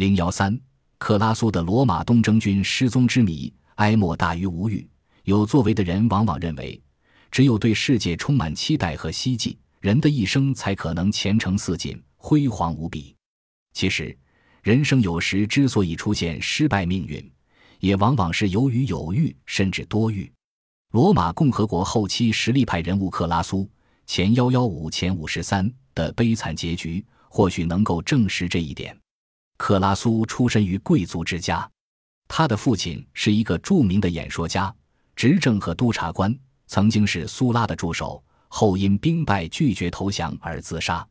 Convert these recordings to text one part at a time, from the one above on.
零幺三，克拉苏的罗马东征军失踪之谜，哀莫大于无语。有作为的人往往认为，只有对世界充满期待和希冀，人的一生才可能前程似锦、辉煌无比。其实，人生有时之所以出现失败命运，也往往是由于有欲甚至多欲。罗马共和国后期实力派人物克拉苏（前幺幺五前五十三）的悲惨结局，或许能够证实这一点。克拉苏出身于贵族之家，他的父亲是一个著名的演说家、执政和督察官，曾经是苏拉的助手，后因兵败拒绝投降而自杀。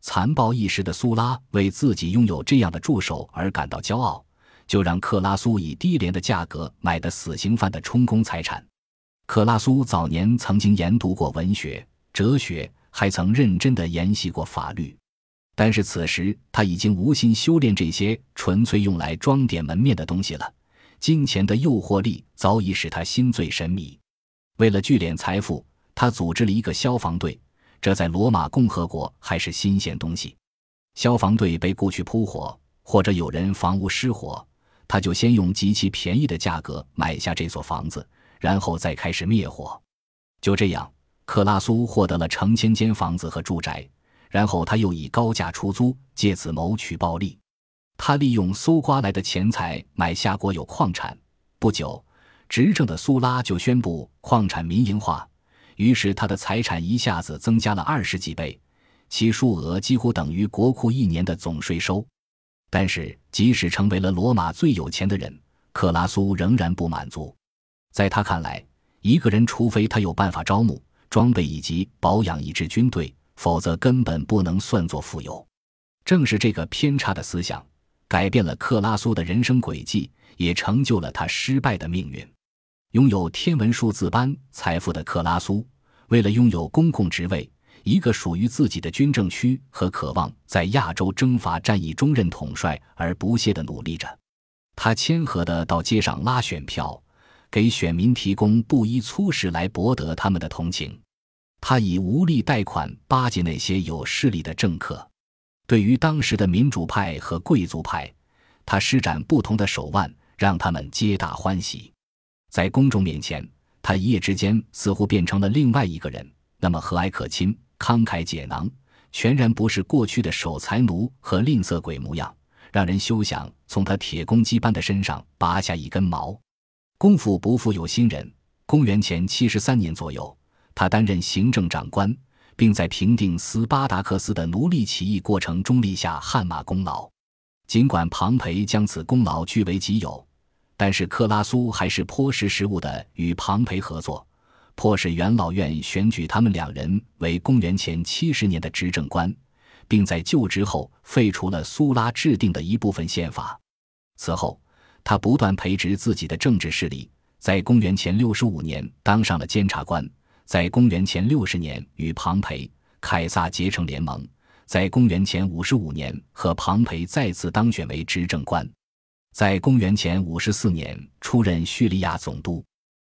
残暴一时的苏拉为自己拥有这样的助手而感到骄傲，就让克拉苏以低廉的价格买的死刑犯的充公财产。克拉苏早年曾经研读过文学、哲学，还曾认真地研习过法律，但是此时他已经无心修炼这些纯粹用来装点门面的东西了。金钱的诱惑力早已使他心醉神迷。为了聚敛财富，他组织了一个消防队。这在罗马共和国还是新鲜东西。消防队被雇去扑火，或者有人房屋失火，他就先用极其便宜的价格买下这所房子，然后再开始灭火。就这样，克拉苏获得了成千间房子和住宅，然后他又以高价出租，借此谋取暴利。他利用搜刮来的钱财买下国有矿产。不久，执政的苏拉就宣布矿产民营化。于是，他的财产一下子增加了二十几倍，其数额几乎等于国库一年的总税收。但是，即使成为了罗马最有钱的人，克拉苏仍然不满足。在他看来，一个人除非他有办法招募、装备以及保养一支军队，否则根本不能算作富有。正是这个偏差的思想，改变了克拉苏的人生轨迹，也成就了他失败的命运。拥有天文数字般财富的克拉苏，为了拥有公共职位、一个属于自己的军政区和渴望在亚洲征伐战役中任统帅而不懈地努力着。他谦和地到街上拉选票，给选民提供布衣粗食来博得他们的同情。他以无力贷款巴结那些有势力的政客。对于当时的民主派和贵族派，他施展不同的手腕，让他们皆大欢喜。在公众面前，他一夜之间似乎变成了另外一个人，那么和蔼可亲、慷慨解囊，全然不是过去的守财奴和吝啬鬼模样，让人休想从他铁公鸡般的身上拔下一根毛。功夫不负有心人，公元前七十三年左右，他担任行政长官，并在平定斯巴达克斯的奴隶起义过程中立下汗马功劳。尽管庞培将此功劳据为己有。但是克拉苏还是颇识时务的，与庞培合作，迫使元老院选举他们两人为公元前七十年的执政官，并在就职后废除了苏拉制定的一部分宪法。此后，他不断培植自己的政治势力，在公元前六十五年当上了监察官，在公元前六十年与庞培、凯撒结成联盟，在公元前五十五年和庞培再次当选为执政官。在公元前五十四年出任叙利亚总督，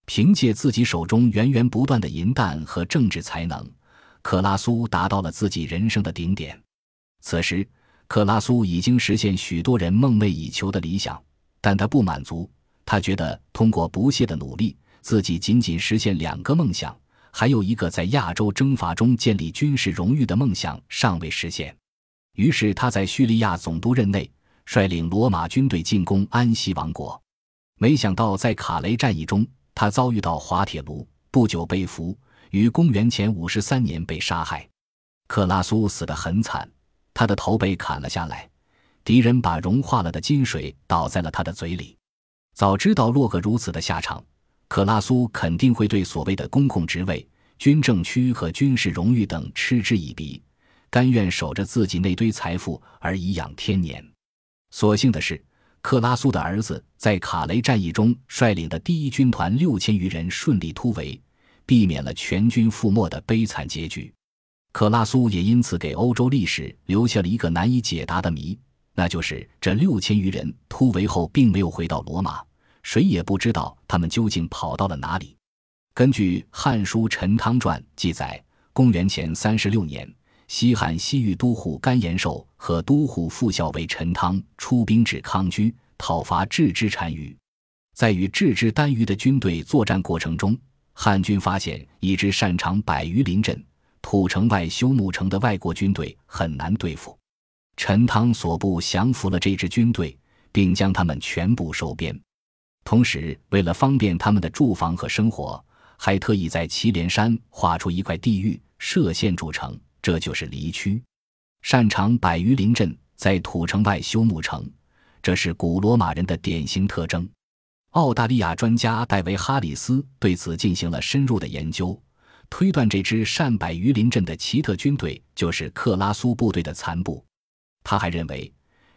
凭借自己手中源源不断的银弹和政治才能，克拉苏达到了自己人生的顶点。此时，克拉苏已经实现许多人梦寐以求的理想，但他不满足。他觉得通过不懈的努力，自己仅仅实现两个梦想，还有一个在亚洲征伐中建立军事荣誉的梦想尚未实现。于是，他在叙利亚总督任内。率领罗马军队进攻安息王国，没想到在卡雷战役中，他遭遇到滑铁卢，不久被俘，于公元前五十三年被杀害。克拉苏死得很惨，他的头被砍了下来，敌人把融化了的金水倒在了他的嘴里。早知道落个如此的下场，克拉苏肯定会对所谓的公共职位、军政区和军事荣誉等嗤之以鼻，甘愿守着自己那堆财富而颐养天年。所幸的是，克拉苏的儿子在卡雷战役中率领的第一军团六千余人顺利突围，避免了全军覆没的悲惨结局。克拉苏也因此给欧洲历史留下了一个难以解答的谜，那就是这六千余人突围后并没有回到罗马，谁也不知道他们究竟跑到了哪里。根据《汉书·陈汤传》记载，公元前三十六年，西汉西域都护甘延寿和都护副校尉陈汤出兵至康居，讨伐郅支单于。在与郅支单于的军队作战过程中，汉军发现一支擅长百余临阵、土城外修木城的外国军队很难对付。陈汤所部降服了这支军队，并将他们全部收编。同时，为了方便他们的住房和生活，还特意在祁连山划出一块地域，设县筑城。这就是离区，擅长百余林阵，在土城外修木城，这是古罗马人的典型特征。澳大利亚专家戴维·哈里斯对此进行了深入的研究，推断这支善百余林阵的奇特军队就是克拉苏部队的残部。他还认为，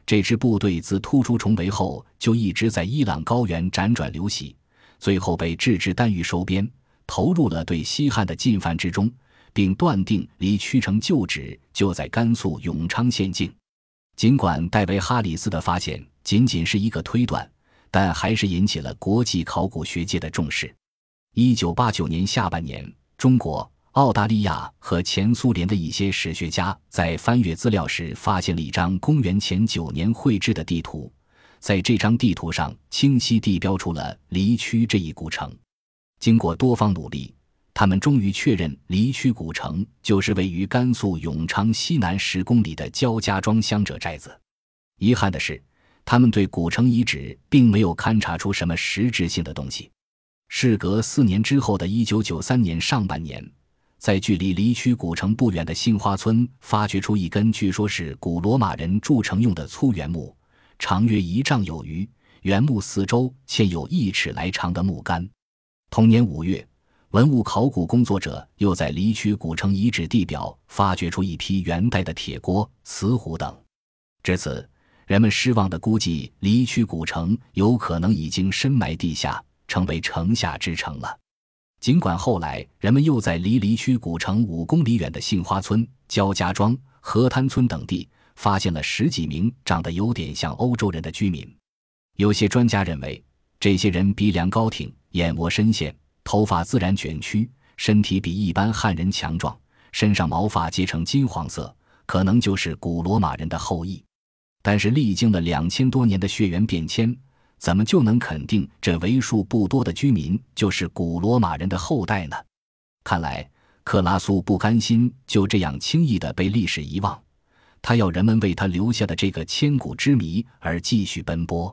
这支部队自突出重围后就一直在伊朗高原辗转流徙，最后被郅支单于收编，投入了对西汉的进犯之中。并断定离曲城旧址就在甘肃永昌县境。尽管戴维·哈里斯的发现仅仅是一个推断，但还是引起了国际考古学界的重视。一九八九年下半年，中国、澳大利亚和前苏联的一些史学家在翻阅资料时，发现了一张公元前九年绘制的地图。在这张地图上，清晰地标出了离曲这一古城。经过多方努力。他们终于确认，离曲古城就是位于甘肃永昌西南十公里的焦家庄乡者寨子。遗憾的是，他们对古城遗址并没有勘察出什么实质性的东西。事隔四年之后的一九九三年上半年，在距离离曲古城不远的杏花村，发掘出一根据说是古罗马人筑城用的粗圆木，长约一丈有余，圆木四周嵌有一尺来长的木杆。同年五月。文物考古工作者又在离曲古城遗址地表发掘出一批元代的铁锅、瓷壶等。至此，人们失望地估计离曲古城有可能已经深埋地下，成为城下之城了。尽管后来人们又在离离区古城五公里远的杏花村、焦家庄、河滩村等地发现了十几名长得有点像欧洲人的居民，有些专家认为，这些人鼻梁高挺，眼窝深陷。头发自然卷曲，身体比一般汉人强壮，身上毛发结成金黄色，可能就是古罗马人的后裔。但是历经了两千多年的血缘变迁，怎么就能肯定这为数不多的居民就是古罗马人的后代呢？看来克拉苏不甘心就这样轻易地被历史遗忘，他要人们为他留下的这个千古之谜而继续奔波。